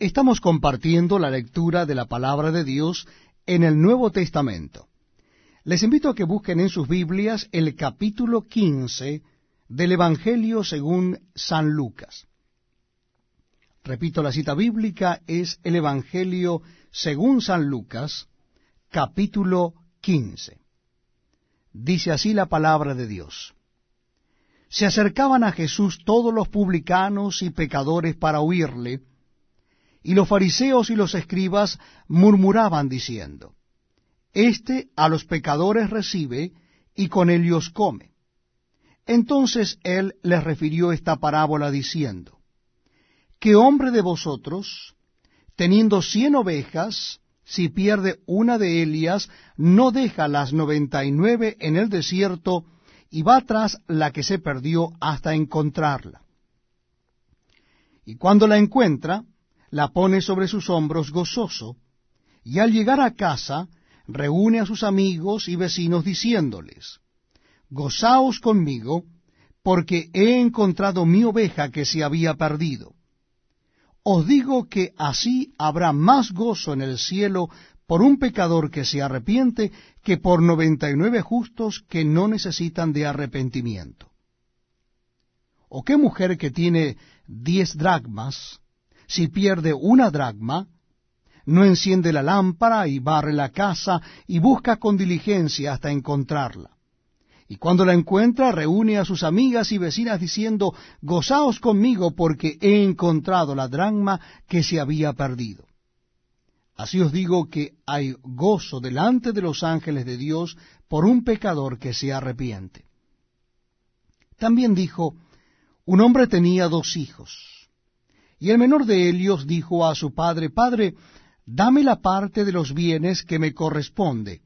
Estamos compartiendo la lectura de la palabra de Dios en el Nuevo Testamento. Les invito a que busquen en sus Biblias el capítulo 15 del Evangelio según San Lucas. Repito, la cita bíblica es el Evangelio según San Lucas, capítulo 15. Dice así la palabra de Dios. Se acercaban a Jesús todos los publicanos y pecadores para oírle, y los fariseos y los escribas murmuraban diciendo, Este a los pecadores recibe y con ellos come. Entonces él les refirió esta parábola diciendo, ¿Qué hombre de vosotros, teniendo cien ovejas, si pierde una de ellas, no deja las noventa y nueve en el desierto y va tras la que se perdió hasta encontrarla? Y cuando la encuentra, la pone sobre sus hombros gozoso, y al llegar a casa reúne a sus amigos y vecinos diciéndoles, Gozaos conmigo, porque he encontrado mi oveja que se había perdido. Os digo que así habrá más gozo en el cielo por un pecador que se arrepiente que por noventa y nueve justos que no necesitan de arrepentimiento. ¿O qué mujer que tiene diez dracmas, si pierde una dracma, no enciende la lámpara y barre la casa y busca con diligencia hasta encontrarla. Y cuando la encuentra, reúne a sus amigas y vecinas diciendo, Gozaos conmigo porque he encontrado la dracma que se había perdido. Así os digo que hay gozo delante de los ángeles de Dios por un pecador que se arrepiente. También dijo, un hombre tenía dos hijos. Y el menor de ellos dijo a su padre, Padre, dame la parte de los bienes que me corresponde.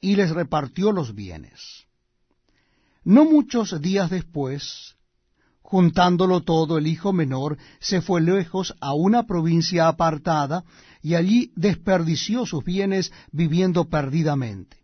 Y les repartió los bienes. No muchos días después, juntándolo todo, el hijo menor se fue lejos a una provincia apartada, y allí desperdició sus bienes viviendo perdidamente.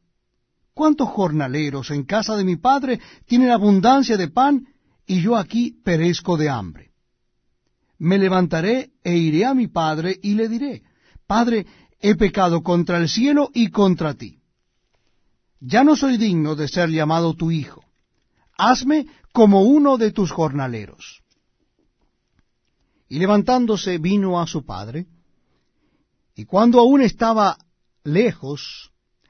¿Cuántos jornaleros en casa de mi padre tienen abundancia de pan y yo aquí perezco de hambre? Me levantaré e iré a mi padre y le diré, Padre, he pecado contra el cielo y contra ti. Ya no soy digno de ser llamado tu hijo. Hazme como uno de tus jornaleros. Y levantándose vino a su padre, y cuando aún estaba lejos,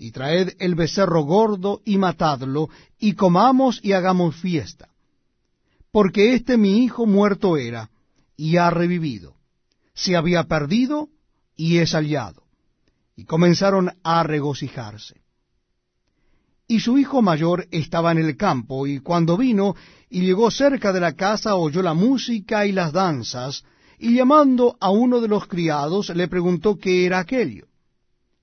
y traed el becerro gordo y matadlo, y comamos y hagamos fiesta. Porque este mi hijo muerto era, y ha revivido. Se había perdido, y es hallado. Y comenzaron a regocijarse. Y su hijo mayor estaba en el campo, y cuando vino y llegó cerca de la casa oyó la música y las danzas, y llamando a uno de los criados le preguntó qué era aquello.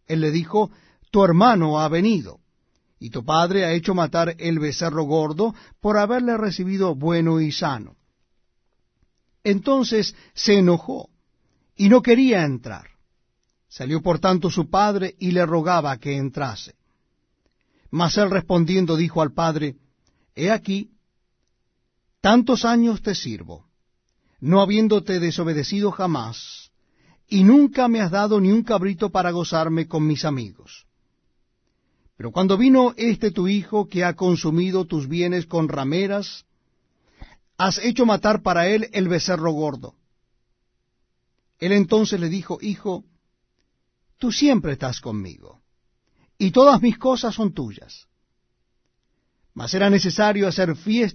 Él le dijo, tu hermano ha venido, y tu padre ha hecho matar el becerro gordo por haberle recibido bueno y sano. Entonces se enojó y no quería entrar. Salió por tanto su padre y le rogaba que entrase. Mas él respondiendo dijo al padre, He aquí, tantos años te sirvo, no habiéndote desobedecido jamás, y nunca me has dado ni un cabrito para gozarme con mis amigos. Pero cuando vino este tu hijo que ha consumido tus bienes con rameras, has hecho matar para él el becerro gordo. Él entonces le dijo, Hijo, tú siempre estás conmigo, y todas mis cosas son tuyas. Mas era necesario hacer fiesta